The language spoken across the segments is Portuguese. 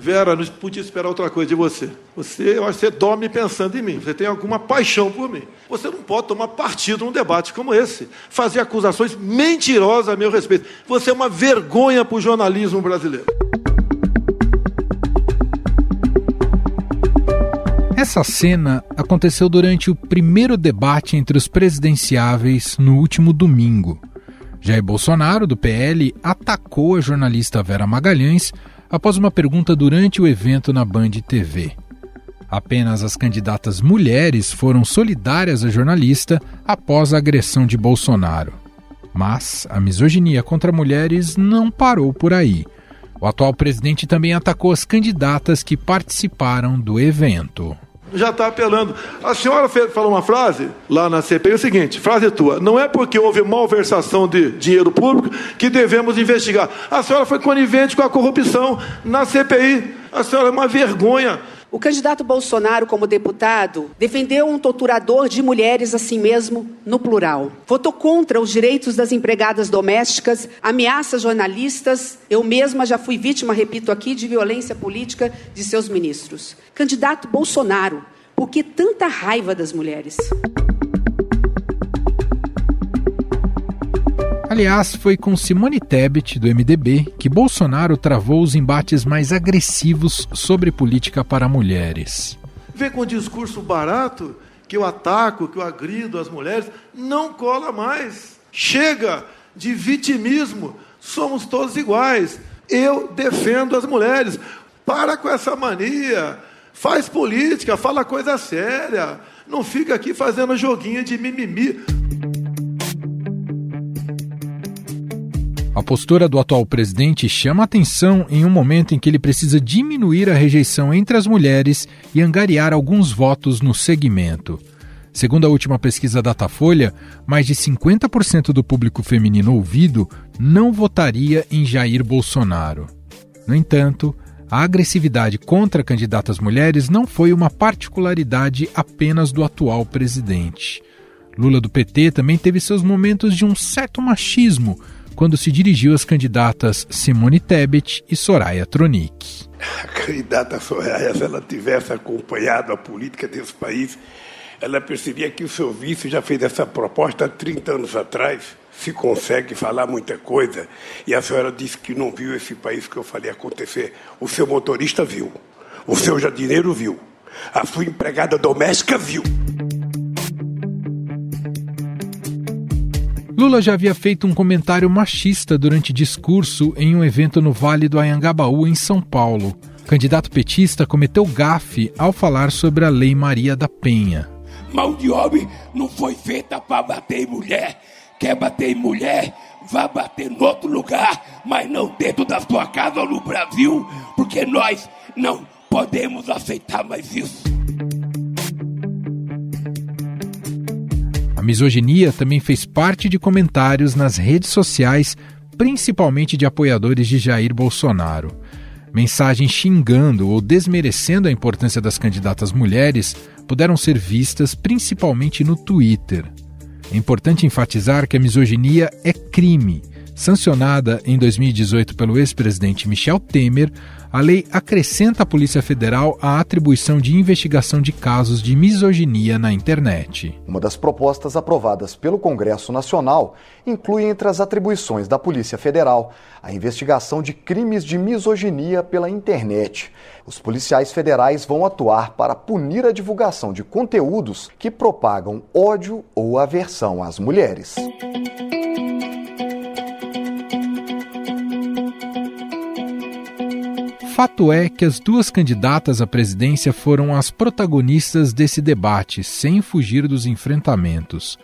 Vera, não podia esperar outra coisa de você. Você, eu acho que você dorme pensando em mim. Você tem alguma paixão por mim. Você não pode tomar partido num debate como esse. Fazer acusações mentirosas a meu respeito. Você é uma vergonha para o jornalismo brasileiro. Essa cena aconteceu durante o primeiro debate entre os presidenciáveis no último domingo. Jair Bolsonaro, do PL, atacou a jornalista Vera Magalhães após uma pergunta durante o evento na Band TV. Apenas as candidatas mulheres foram solidárias à jornalista após a agressão de Bolsonaro. Mas a misoginia contra mulheres não parou por aí. O atual presidente também atacou as candidatas que participaram do evento já está apelando. A senhora falou uma frase lá na CPI, é o seguinte, frase tua, não é porque houve malversação de dinheiro público que devemos investigar. A senhora foi conivente com a corrupção na CPI. A senhora é uma vergonha. O candidato Bolsonaro, como deputado, defendeu um torturador de mulheres assim mesmo, no plural. Votou contra os direitos das empregadas domésticas, ameaça jornalistas. Eu mesma já fui vítima, repito aqui, de violência política de seus ministros. Candidato Bolsonaro, por que tanta raiva das mulheres? Aliás, foi com Simone Tebet, do MDB, que Bolsonaro travou os embates mais agressivos sobre política para mulheres. Vem com discurso barato, que eu ataco, que eu agrido as mulheres, não cola mais. Chega de vitimismo, somos todos iguais. Eu defendo as mulheres. Para com essa mania. Faz política, fala coisa séria. Não fica aqui fazendo joguinho de mimimi. A postura do atual presidente chama atenção em um momento em que ele precisa diminuir a rejeição entre as mulheres e angariar alguns votos no segmento. Segundo a última pesquisa Datafolha, mais de 50% do público feminino ouvido não votaria em Jair Bolsonaro. No entanto, a agressividade contra candidatas mulheres não foi uma particularidade apenas do atual presidente. Lula do PT também teve seus momentos de um certo machismo quando se dirigiu às candidatas Simone Tebet e Soraya Tronic. A candidata Soraya, se ela tivesse acompanhado a política desse país, ela percebia que o seu vice já fez essa proposta há 30 anos atrás. Se consegue falar muita coisa. E a senhora disse que não viu esse país que eu falei acontecer. O seu motorista viu. O seu jardineiro viu. A sua empregada doméstica viu. Lula já havia feito um comentário machista durante discurso em um evento no Vale do Anhangabaú, em São Paulo. O candidato petista cometeu gafe ao falar sobre a Lei Maria da Penha. Mão de homem não foi feita para bater em mulher. Quer bater em mulher? Vá bater em outro lugar, mas não dentro da sua casa ou no Brasil, porque nós não podemos aceitar mais isso. A misoginia também fez parte de comentários nas redes sociais, principalmente de apoiadores de Jair Bolsonaro. Mensagens xingando ou desmerecendo a importância das candidatas mulheres puderam ser vistas principalmente no Twitter. É importante enfatizar que a misoginia é crime. Sancionada em 2018 pelo ex-presidente Michel Temer, a lei acrescenta à Polícia Federal a atribuição de investigação de casos de misoginia na internet. Uma das propostas aprovadas pelo Congresso Nacional inclui entre as atribuições da Polícia Federal a investigação de crimes de misoginia pela internet. Os policiais federais vão atuar para punir a divulgação de conteúdos que propagam ódio ou aversão às mulheres. Fato é que as duas candidatas à presidência foram as protagonistas desse debate, sem fugir dos enfrentamentos.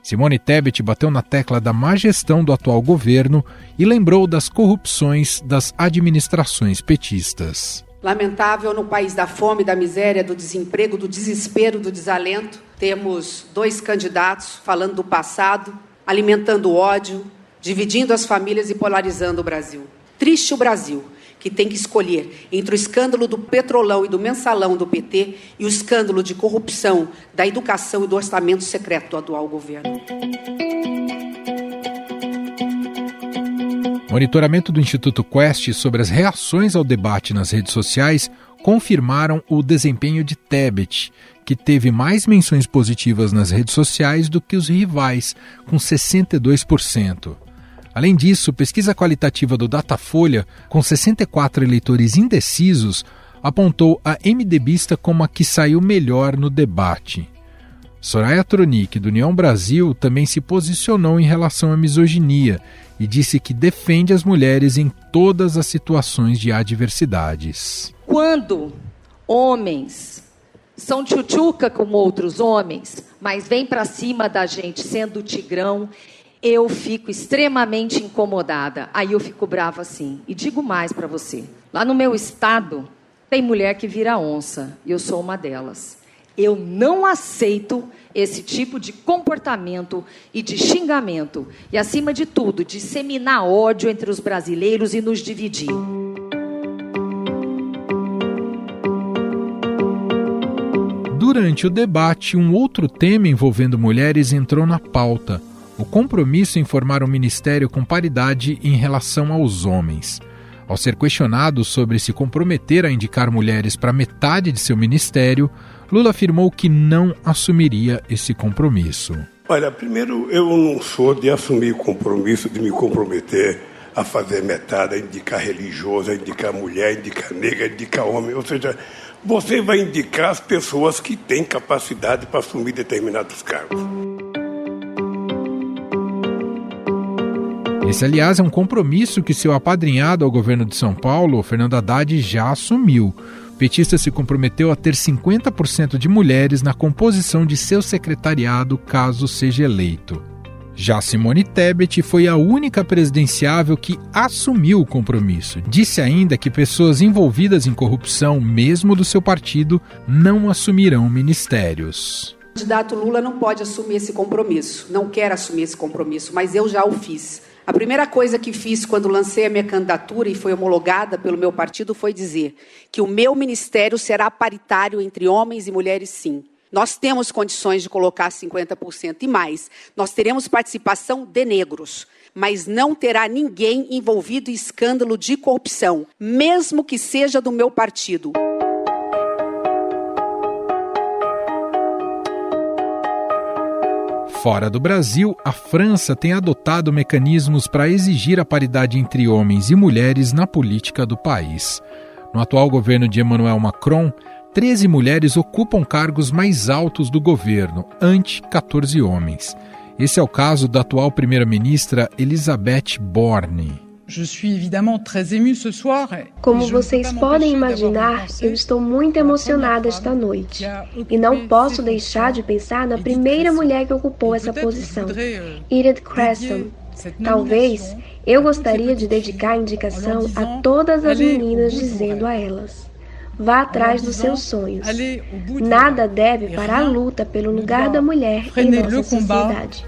Simone Tebet bateu na tecla da má gestão do atual governo e lembrou das corrupções das administrações petistas. Lamentável no país da fome, da miséria, do desemprego, do desespero, do desalento, temos dois candidatos falando do passado, alimentando ódio, dividindo as famílias e polarizando o Brasil. Triste o Brasil que tem que escolher entre o escândalo do petrolão e do mensalão do PT e o escândalo de corrupção da educação e do orçamento secreto do atual governo. Monitoramento do Instituto Quest sobre as reações ao debate nas redes sociais confirmaram o desempenho de Tebet, que teve mais menções positivas nas redes sociais do que os rivais, com 62%. Além disso, pesquisa qualitativa do Datafolha, com 64 eleitores indecisos, apontou a MDBista como a que saiu melhor no debate. Soraya Tronic, do União Brasil, também se posicionou em relação à misoginia e disse que defende as mulheres em todas as situações de adversidades. Quando homens são tchutchuca com outros homens, mas vêm para cima da gente sendo tigrão, eu fico extremamente incomodada. Aí eu fico brava assim. E digo mais para você: lá no meu estado, tem mulher que vira onça, e eu sou uma delas. Eu não aceito esse tipo de comportamento e de xingamento. E, acima de tudo, disseminar ódio entre os brasileiros e nos dividir. Durante o debate, um outro tema envolvendo mulheres entrou na pauta: o compromisso em formar um ministério com paridade em relação aos homens. Ao ser questionado sobre se comprometer a indicar mulheres para metade de seu ministério, Lula afirmou que não assumiria esse compromisso. Olha, primeiro, eu não sou de assumir compromisso, de me comprometer a fazer metade, a indicar religioso, a indicar mulher, a indicar negra, a indicar homem. Ou seja, você vai indicar as pessoas que têm capacidade para assumir determinados cargos. Esse, aliás, é um compromisso que seu apadrinhado ao governo de São Paulo, Fernando Haddad, já assumiu. O petista se comprometeu a ter 50% de mulheres na composição de seu secretariado caso seja eleito. Já Simone Tebet foi a única presidenciável que assumiu o compromisso. Disse ainda que pessoas envolvidas em corrupção, mesmo do seu partido, não assumirão ministérios. O candidato Lula não pode assumir esse compromisso, não quer assumir esse compromisso, mas eu já o fiz. A primeira coisa que fiz quando lancei a minha candidatura e foi homologada pelo meu partido foi dizer que o meu ministério será paritário entre homens e mulheres, sim. Nós temos condições de colocar 50% e mais. Nós teremos participação de negros, mas não terá ninguém envolvido em escândalo de corrupção, mesmo que seja do meu partido. Fora do Brasil, a França tem adotado mecanismos para exigir a paridade entre homens e mulheres na política do país. No atual governo de Emmanuel Macron, 13 mulheres ocupam cargos mais altos do governo, ante 14 homens. Esse é o caso da atual primeira-ministra Elisabeth Borne. Como vocês podem imaginar, eu estou muito emocionada esta noite. E não posso deixar de pensar na primeira mulher que ocupou essa posição, euh, Edith Cresson. Talvez eu gostaria de dedicar a indicação a todas as meninas, dizendo a elas: vá atrás dos seus sonhos. Nada deve parar a luta pelo lugar da mulher em nossa sociedade.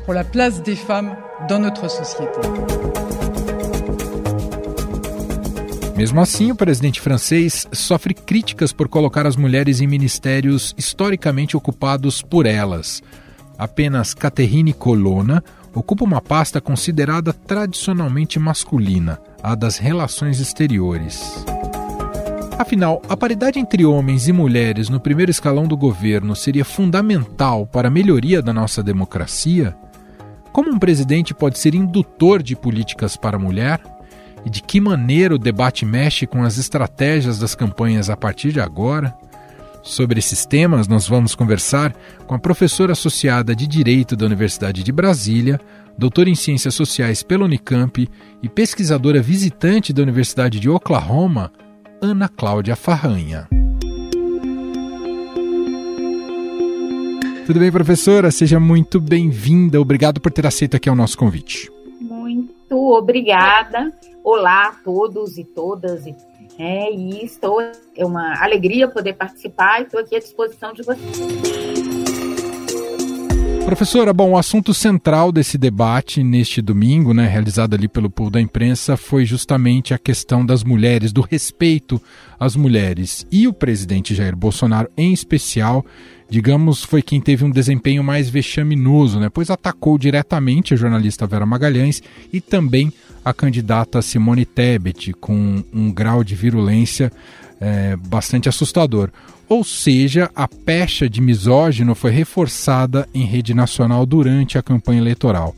Mesmo assim, o presidente francês sofre críticas por colocar as mulheres em ministérios historicamente ocupados por elas. Apenas Catherine Colonna ocupa uma pasta considerada tradicionalmente masculina, a das relações exteriores. Afinal, a paridade entre homens e mulheres no primeiro escalão do governo seria fundamental para a melhoria da nossa democracia? Como um presidente pode ser indutor de políticas para a mulher? E de que maneira o debate mexe com as estratégias das campanhas a partir de agora. Sobre esses temas, nós vamos conversar com a professora associada de Direito da Universidade de Brasília, doutora em Ciências Sociais pela Unicamp e pesquisadora visitante da Universidade de Oklahoma, Ana Cláudia Farranha. Tudo bem, professora? Seja muito bem-vinda. Obrigado por ter aceito aqui o nosso convite. Muito obrigada. Olá a todos e todas. É, e estou, é uma alegria poder participar e estou aqui à disposição de vocês. Professora, bom, o assunto central desse debate neste domingo, né, realizado ali pelo povo da imprensa, foi justamente a questão das mulheres, do respeito às mulheres. E o presidente Jair Bolsonaro, em especial, digamos, foi quem teve um desempenho mais vexaminoso, né, pois atacou diretamente a jornalista Vera Magalhães e também a candidata Simone Tebet, com um grau de virulência é, bastante assustador. Ou seja, a pecha de misógino foi reforçada em rede nacional durante a campanha eleitoral.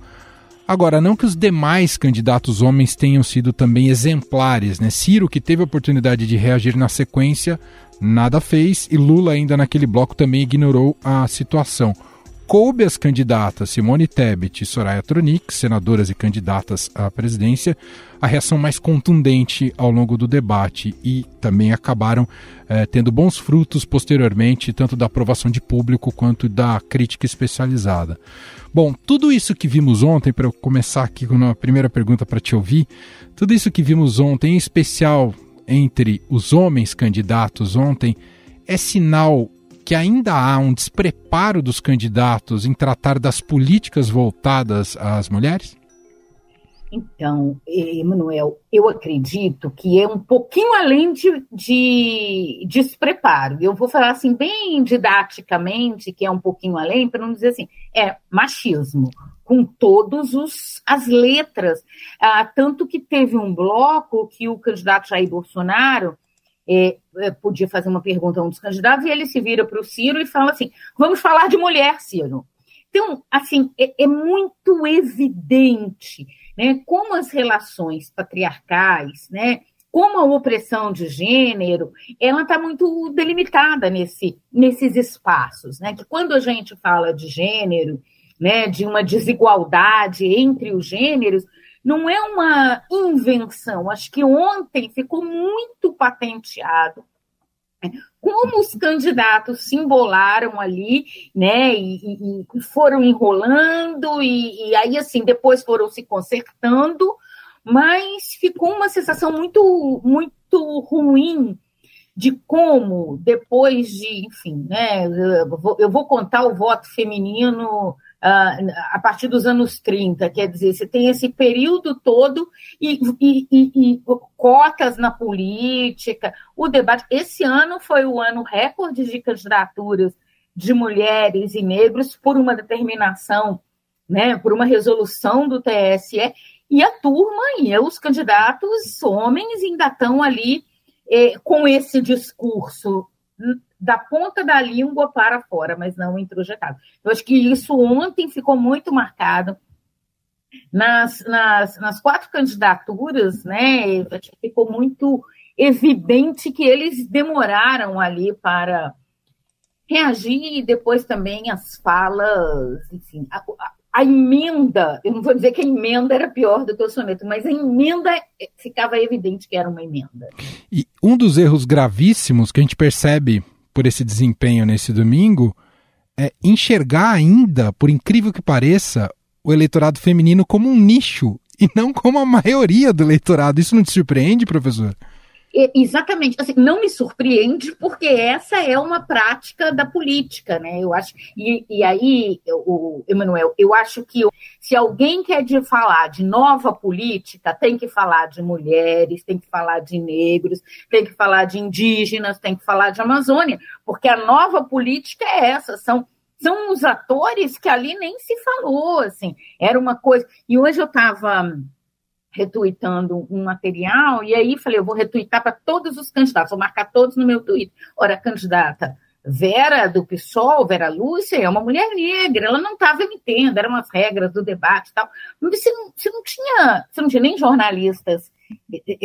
Agora, não que os demais candidatos homens tenham sido também exemplares, né? Ciro, que teve a oportunidade de reagir na sequência, nada fez, e Lula, ainda naquele bloco, também ignorou a situação coube às candidatas Simone Tebet e Soraya Tronic, senadoras e candidatas à presidência, a reação mais contundente ao longo do debate e também acabaram eh, tendo bons frutos posteriormente, tanto da aprovação de público quanto da crítica especializada. Bom, tudo isso que vimos ontem, para eu começar aqui com uma primeira pergunta para te ouvir, tudo isso que vimos ontem, em especial entre os homens candidatos ontem, é sinal que ainda há um despreparo dos candidatos em tratar das políticas voltadas às mulheres? Então, Emanuel, eu acredito que é um pouquinho além de, de despreparo. Eu vou falar assim, bem didaticamente, que é um pouquinho além, para não dizer assim, é machismo, com todas as letras. Ah, tanto que teve um bloco que o candidato Jair Bolsonaro é, é, podia fazer uma pergunta a um dos candidatos e ele se vira para o Ciro e fala assim: vamos falar de mulher, Ciro. Então, assim, é, é muito evidente né, como as relações patriarcais, né, como a opressão de gênero, ela está muito delimitada nesse, nesses espaços, né? Que quando a gente fala de gênero, né, de uma desigualdade entre os gêneros, não é uma invenção. Acho que ontem ficou muito patenteado como os candidatos se embolaram ali, né, e, e foram enrolando, e, e, aí, assim, depois foram se consertando, mas ficou uma sensação muito, muito ruim de como, depois de, enfim, né, eu vou, eu vou contar o voto feminino a partir dos anos 30, quer dizer, você tem esse período todo e, e, e, e, cotas na política, o debate. Esse ano foi o ano recorde de candidaturas de mulheres e negros por uma determinação, né, por uma resolução do TSE, e. A turma e os candidatos homens ainda estão ali eh, com esse discurso da ponta da língua para fora, mas não introjetado. Eu acho que isso ontem ficou muito marcado. Nas, nas, nas quatro candidaturas, né, ficou muito evidente que eles demoraram ali para reagir e depois também as falas, enfim, a, a, a, emenda, eu não vou dizer que a emenda era pior do que o soneto, mas a emenda ficava evidente que era uma emenda. E um dos erros gravíssimos que a gente percebe por esse desempenho nesse domingo é enxergar ainda, por incrível que pareça, o eleitorado feminino como um nicho e não como a maioria do eleitorado. Isso não te surpreende, professor? Exatamente, assim, não me surpreende, porque essa é uma prática da política, né? Eu acho, e, e aí, o Emanuel, eu acho que se alguém quer de falar de nova política, tem que falar de mulheres, tem que falar de negros, tem que falar de indígenas, tem que falar de Amazônia, porque a nova política é essa, são são os atores que ali nem se falou, assim, era uma coisa. E hoje eu estava retuitando um material, e aí falei, eu vou retuitar para todos os candidatos, vou marcar todos no meu Twitter. Ora, a candidata Vera do PSOL, Vera Lúcia, é uma mulher negra, ela não estava emitendo, eram as regras do debate e tal. Você não, você não tinha, você não tinha nem jornalistas,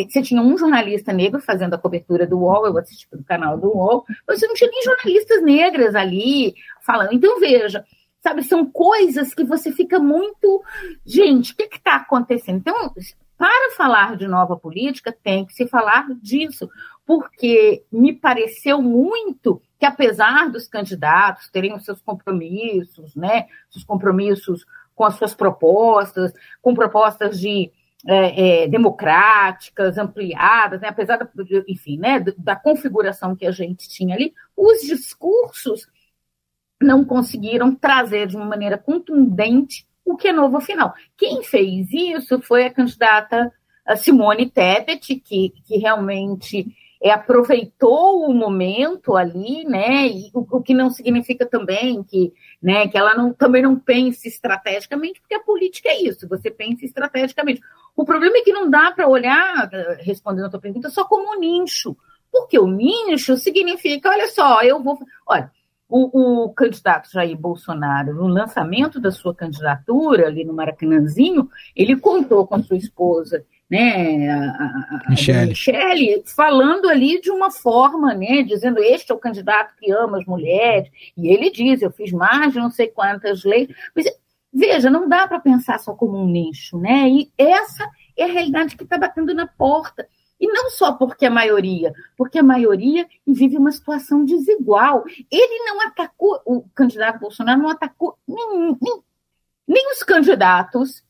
você tinha um jornalista negro fazendo a cobertura do UOL, eu assisti pelo canal do UOL, você não tinha nem jornalistas negras ali falando. Então, veja, Sabe, são coisas que você fica muito. Gente, o que está acontecendo? Então, para falar de nova política, tem que se falar disso, porque me pareceu muito que, apesar dos candidatos terem os seus compromissos, né, seus compromissos com as suas propostas, com propostas de é, é, democráticas, ampliadas, né, apesar da, enfim, né, da configuração que a gente tinha ali, os discursos não conseguiram trazer de uma maneira contundente o que é novo afinal. Quem fez isso foi a candidata Simone Tebet, que, que realmente é, aproveitou o momento ali, né? E o, o, que não significa também que, né? Que ela não, também não pense estrategicamente, porque a política é isso, você pensa estrategicamente. O problema é que não dá para olhar, respondendo a tua pergunta, só como um nicho. Porque o nicho significa, olha só, eu vou. Olha, o, o, candidato Jair Bolsonaro, no lançamento da sua candidatura ali no Maracanãzinho, ele contou com a sua esposa, né, a, a, Michele. Michele, falando ali de uma forma, né, dizendo este é o candidato que ama as mulheres, e ele diz, eu fiz mais de não sei quantas leis, mas veja, não dá para pensar só como um nicho, né, e essa é a realidade que está batendo na porta. E não só porque a maioria, porque a maioria vive uma situação desigual. Ele não atacou, o candidato Bolsonaro não atacou nem, nem, nem os candidatos,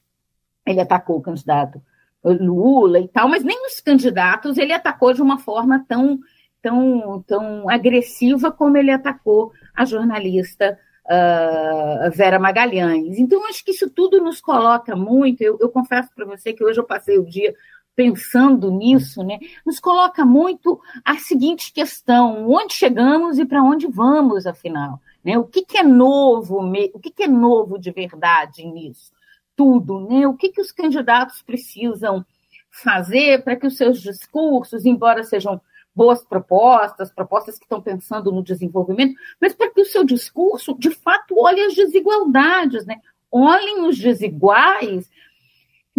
ele atacou o candidato Lula e tal, mas nem os candidatos ele atacou de uma forma tão, tão, tão agressiva como ele atacou a jornalista uh, Vera Magalhães. Então, acho que isso tudo nos coloca muito. Eu, eu confesso para você que hoje eu passei o dia pensando nisso, né, nos coloca muito a seguinte questão: onde chegamos e para onde vamos, afinal? Né? O que, que é novo, o que, que é novo de verdade nisso? Tudo, né? O que, que os candidatos precisam fazer para que os seus discursos, embora sejam boas propostas, propostas que estão pensando no desenvolvimento, mas para que o seu discurso, de fato, olhe as desigualdades, né? Olhem os desiguais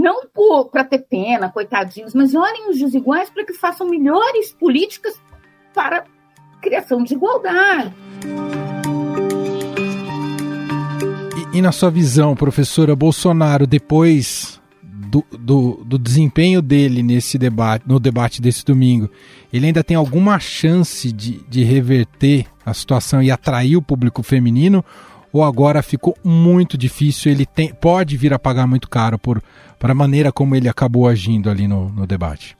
não para ter pena, coitadinhos, mas olhem os desiguais para que façam melhores políticas para criação de igualdade. E, e na sua visão, professora Bolsonaro, depois do, do, do, desempenho dele nesse debate, no debate desse domingo, ele ainda tem alguma chance de, de reverter a situação e atrair o público feminino? Ou agora ficou muito difícil? Ele tem, pode vir a pagar muito caro por, para a maneira como ele acabou agindo ali no, no debate?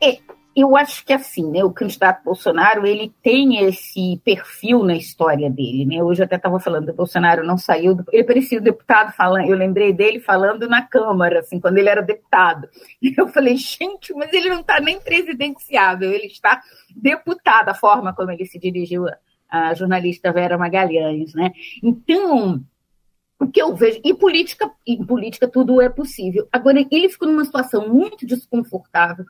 É, eu acho que assim, né, o candidato Bolsonaro ele tem esse perfil na história dele, né? Hoje eu até estava falando, o Bolsonaro não saiu, do, ele parecia o deputado falando, eu lembrei dele falando na Câmara, assim, quando ele era deputado. Eu falei, gente, mas ele não está nem presidenciável, ele está deputado, a forma como ele se dirigiu a jornalista Vera Magalhães, né? Então, o que eu vejo, e política, em política tudo é possível. Agora, ele ficou numa situação muito desconfortável,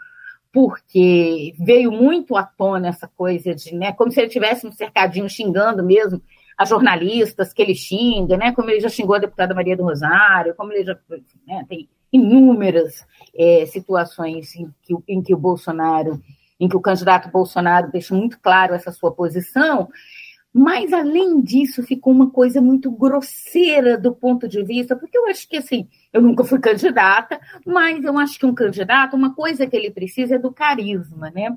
porque veio muito à tona essa coisa de, né, como se ele tivesse um cercadinho xingando mesmo as jornalistas que ele xinga, né, como ele já xingou a deputada Maria do Rosário, como ele já né, tem inúmeras é, situações em que, em que o Bolsonaro, em que o candidato Bolsonaro deixa muito claro essa sua posição, mas, além disso, ficou uma coisa muito grosseira do ponto de vista, porque eu acho que, assim, eu nunca fui candidata, mas eu acho que um candidato, uma coisa que ele precisa é do carisma, né?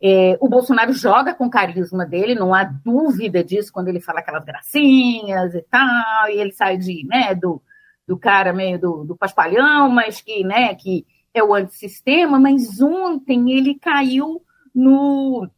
É, o Bolsonaro joga com o carisma dele, não há dúvida disso quando ele fala aquelas gracinhas e tal, e ele sai de, né, do, do cara meio do, do paspalhão, mas que, né, que é o antissistema, mas ontem ele caiu no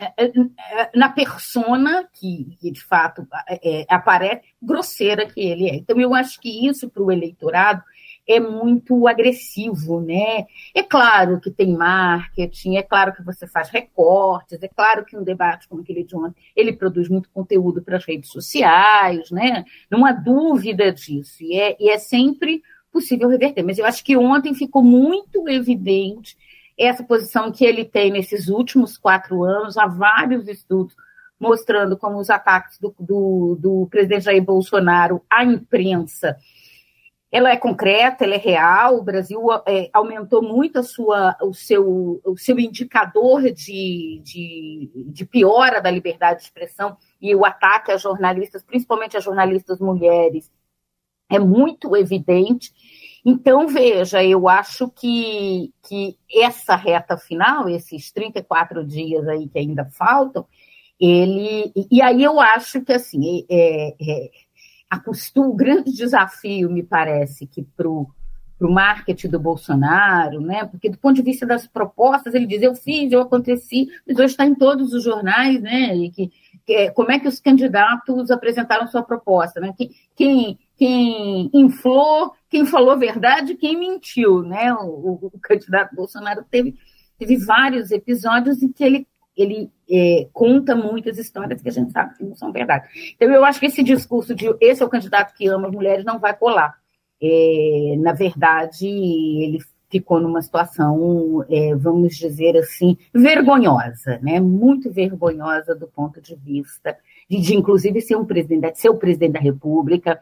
é, é, é, na persona que, que de fato é, aparece, grosseira que ele é. Então, eu acho que isso para o eleitorado é muito agressivo, né? É claro que tem marketing, é claro que você faz recortes, é claro que um debate como aquele de ontem, ele produz muito conteúdo para as redes sociais, né? Não há dúvida disso, e é, e é sempre possível reverter. Mas eu acho que ontem ficou muito evidente essa posição que ele tem nesses últimos quatro anos, há vários estudos mostrando como os ataques do, do, do presidente Jair Bolsonaro à imprensa ela é concreta, ela é real. O Brasil é, aumentou muito a sua, o, seu, o seu indicador de, de, de, piora da liberdade de expressão e o ataque a jornalistas, principalmente a jornalistas mulheres, é muito evidente. Então, veja, eu acho que, que essa reta final, esses 34 dias aí que ainda faltam, ele. E aí eu acho que assim, é, é, a o grande desafio, me parece, que para o marketing do Bolsonaro, né? Porque do ponto de vista das propostas, ele diz, eu fiz, eu aconteci, mas hoje está em todos os jornais, né? E que, é, como é que os candidatos apresentaram sua proposta, né? Quem, quem inflou, quem falou verdade, quem mentiu, né? O, o, o candidato Bolsonaro teve, teve vários episódios em que ele ele é, conta muitas histórias que a gente sabe que não são verdade. Então, eu acho que esse discurso de esse é o candidato que ama as mulheres não vai colar. É, na verdade, ele ficou numa situação, é, vamos dizer assim, vergonhosa, né? muito vergonhosa do ponto de vista de, de inclusive, ser um presidente, ser o presidente da República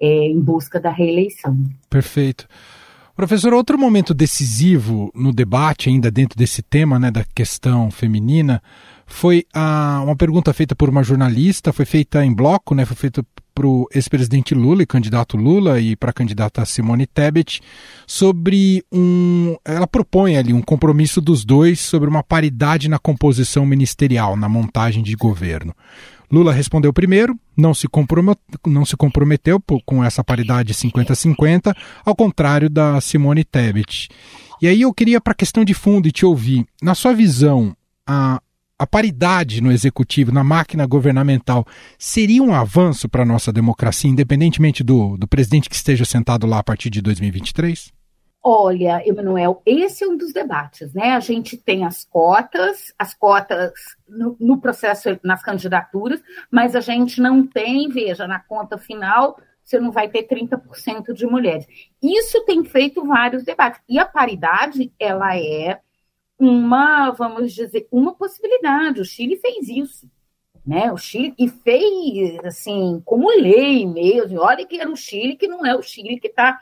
é, em busca da reeleição. Perfeito. Professor, outro momento decisivo no debate, ainda dentro desse tema né, da questão feminina, foi a, uma pergunta feita por uma jornalista, foi feita em bloco, né, foi feita para o ex-presidente Lula e candidato Lula e para a candidata Simone Tebet sobre um. Ela propõe ali um compromisso dos dois sobre uma paridade na composição ministerial, na montagem de governo. Lula respondeu primeiro, não se, não se comprometeu com essa paridade 50-50, ao contrário da Simone Tebet. E aí eu queria, para a questão de fundo, e te ouvir, na sua visão, a, a paridade no executivo, na máquina governamental, seria um avanço para a nossa democracia, independentemente do, do presidente que esteja sentado lá a partir de 2023? Olha, Emanuel, esse é um dos debates, né? A gente tem as cotas, as cotas no, no, processo, nas candidaturas, mas a gente não tem, veja, na conta final, você não vai ter 30% de mulheres. Isso tem feito vários debates. E a paridade, ela é uma, vamos dizer, uma possibilidade. O Chile fez isso. Né, o Chile e fez assim como lei mesmo. Olha que era o Chile que não é o Chile que está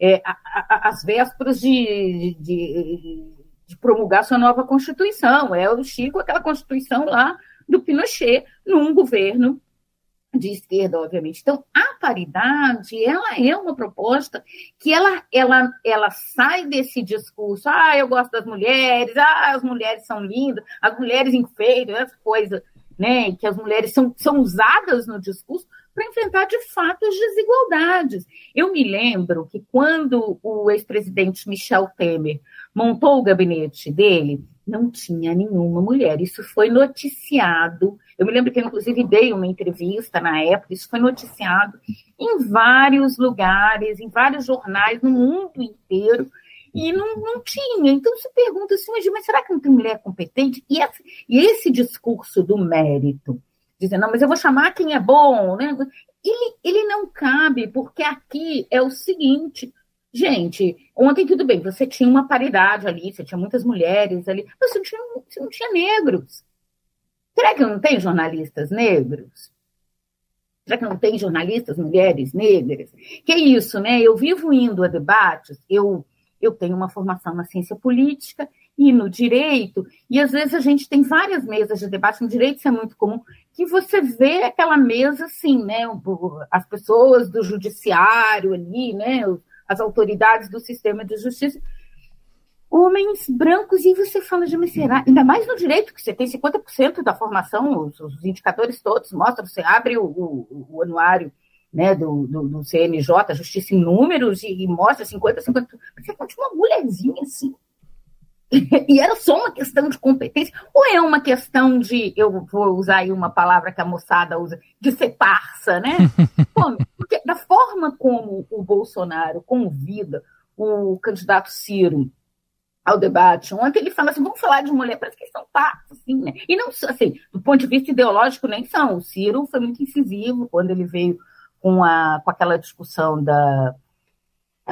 é, às vésperas de, de, de, promulgar sua nova Constituição. É o Chico, aquela Constituição lá do Pinochet, num governo de esquerda, obviamente. Então, a paridade, ela é uma proposta que ela, ela, ela sai desse discurso, ah, eu gosto das mulheres, ah, as mulheres são lindas, as mulheres enfeitam, essa coisa, né, que as mulheres são, são usadas no discurso para enfrentar de fato as desigualdades. Eu me lembro que quando o ex-presidente Michel Temer montou o gabinete dele, não tinha nenhuma mulher. Isso foi noticiado. Eu me lembro que, inclusive, dei uma entrevista na época, isso foi noticiado em vários lugares, em vários jornais, no mundo inteiro, e não, não tinha. Então se pergunta assim, mas será que não tem mulher competente? E esse, e esse discurso do mérito, dizendo, não, mas eu vou chamar quem é bom, né? Ele, ele não cabe, porque aqui é o seguinte, gente, ontem tudo bem, você tinha uma paridade ali, você tinha muitas mulheres ali, mas você não tinha, você não tinha negros. Será que não tem jornalistas negros? Será que não tem jornalistas mulheres negras? Que é isso, né? Eu vivo indo a debates, eu, eu tenho uma formação na ciência política e no direito, e às vezes a gente tem várias mesas de debate, no direito isso é muito comum, que você vê aquela mesa assim, né? As pessoas do judiciário ali, né? As autoridades do sistema de justiça, homens brancos, e você fala de mas será? Ainda mais no direito, que você tem 50% da formação, os, os, indicadores todos mostram, você abre o, o, o anuário né, do, do, do, CNJ, Justiça em Números, e, e mostra 50%, 50%. Você continua uma mulherzinha assim, e era só uma questão de competência, ou é uma questão de, eu vou usar aí uma palavra que a moçada usa, de ser parça, né? Porque da forma como o Bolsonaro convida o candidato Ciro ao debate ontem, ele fala assim, vamos falar de mulher, parece que são parças, assim, né? E não, assim, do ponto de vista ideológico, nem são. O Ciro foi muito incisivo quando ele veio com, a, com aquela discussão da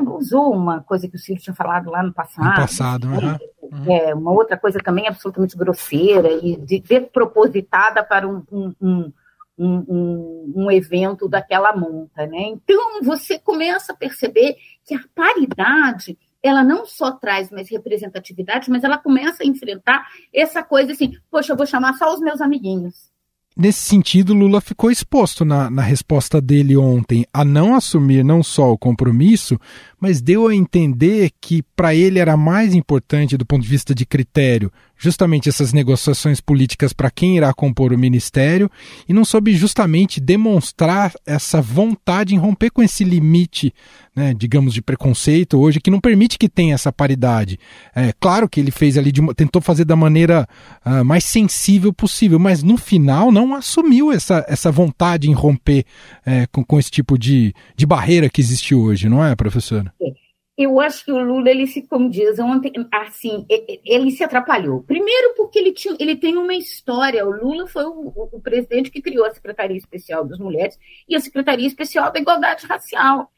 usou uma coisa que o Ciro tinha falado lá no passado. No passado, né? uhum. É, uma outra coisa também absolutamente grosseira e de, propositada para um, um, um, um, um evento daquela monta, né? Então você começa a perceber que a paridade ela não só traz mais representatividade, mas ela começa a enfrentar essa coisa assim, poxa, eu vou chamar só os meus amiguinhos. Nesse sentido, Lula ficou exposto na, na resposta dele ontem a não assumir não só o compromisso, mas deu a entender que para ele era mais importante, do ponto de vista de critério, justamente essas negociações políticas para quem irá compor o ministério, e não soube justamente demonstrar essa vontade em romper com esse limite, né, digamos, de preconceito hoje, que não permite que tenha essa paridade. É claro que ele fez ali, de, tentou fazer da maneira uh, mais sensível possível, mas no final não assumiu essa, essa vontade em romper é, com, com esse tipo de, de barreira que existe hoje, não é, professora? Eu acho que o Lula, ele se, como diz, ontem, assim, ele se atrapalhou. Primeiro porque ele, tinha, ele tem uma história. O Lula foi o, o, presidente que criou a Secretaria Especial das Mulheres e a Secretaria Especial da Igualdade Racial.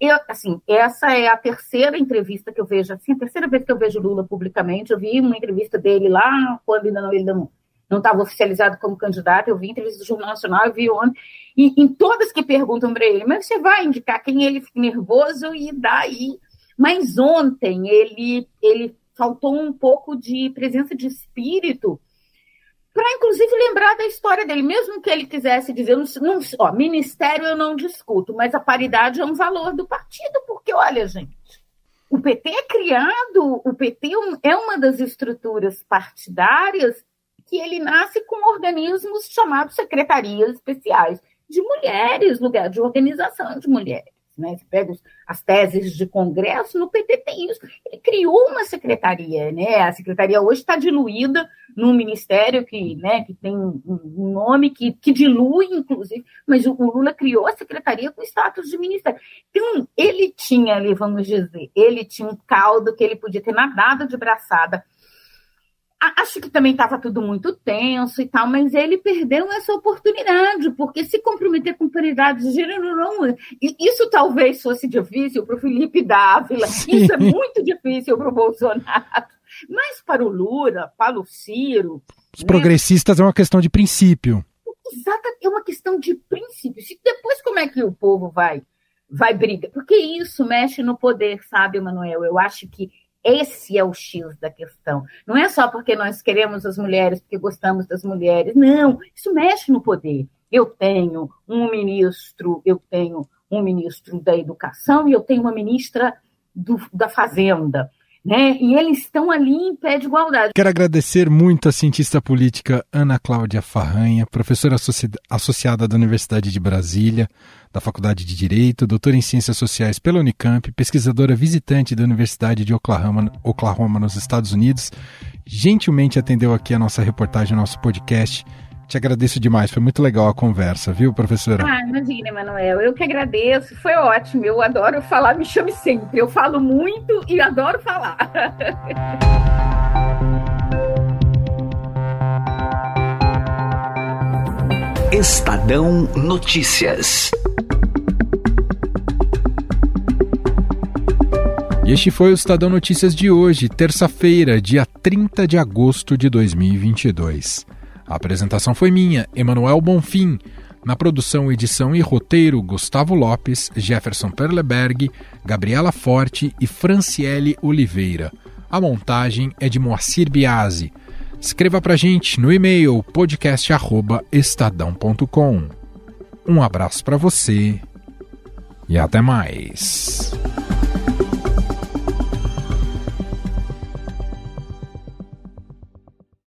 Eu, assim, essa é a terceira entrevista que eu vejo, assim, a terceira vez que eu vejo Lula publicamente. Eu vi uma entrevista dele lá, quando ainda não, ele não estava oficializado como candidato. Eu vi entrevista do Jornal Nacional, eu vi ontem. E em todas que perguntam para ele, mas você vai indicar quem ele fica nervoso e daí. Mas ontem ele, ele faltou um pouco de presença de espírito para inclusive lembrar da história dele, mesmo que ele quisesse dizer, não, não, ó, ministério eu não discuto, mas a paridade é um valor do partido, porque olha, gente, o PT é criado, o PT é uma das estruturas partidárias que ele nasce com organismos chamados secretarias especiais de mulheres, lugar de organização de mulheres. Né? Você pega as teses de congresso, no PT tem isso. Ele criou uma secretaria, né? A secretaria hoje está diluída num ministério que, né, que tem um nome que, que dilui, inclusive, mas o, Lula criou a secretaria com status de ministério. Então, ele tinha ali, vamos dizer, ele tinha um caldo que ele podia ter nadado de braçada Acho que também estava tudo muito tenso e tal, mas ele perdeu essa oportunidade, porque se comprometer com paridade de gênero não. Isso talvez fosse difícil para o Felipe Dávila, Sim. isso é muito difícil para o Bolsonaro. Mas para o Lula, para o Ciro. Os né? progressistas é uma questão de princípio. Exato, é uma questão de princípio. Se depois como é que o povo vai vai brigar? Porque isso mexe no poder, sabe, Manuel? Eu acho que esse é o X da questão. Não é só porque nós queremos as mulheres, porque gostamos das mulheres. Não, isso mexe no poder. Eu tenho um ministro, eu tenho um ministro da Educação e eu tenho uma ministra do, da Fazenda né? E eles estão ali em pé de igualdade. Quero agradecer muito a cientista política Ana Cláudia Farranha, professora associada da Universidade de Brasília, da Faculdade de Direito, doutora em Ciências Sociais pela Unicamp, pesquisadora visitante da Universidade de Oklahoma, Oklahoma nos Estados Unidos. Gentilmente atendeu aqui a nossa reportagem, nosso podcast. Te agradeço demais, foi muito legal a conversa, viu, professora? Ah, imagina, Emanuel, eu que agradeço, foi ótimo, eu adoro falar, me chame sempre, eu falo muito e adoro falar. Estadão Notícias. E este foi o Estadão Notícias de hoje, terça-feira, dia 30 de agosto de 2022. A apresentação foi minha, Emanuel Bonfim. Na produção, edição e roteiro, Gustavo Lopes, Jefferson Perleberg, Gabriela Forte e Franciele Oliveira. A montagem é de Moacir Biasi. Escreva pra gente no e-mail podcast@estadão.com. Um abraço para você e até mais.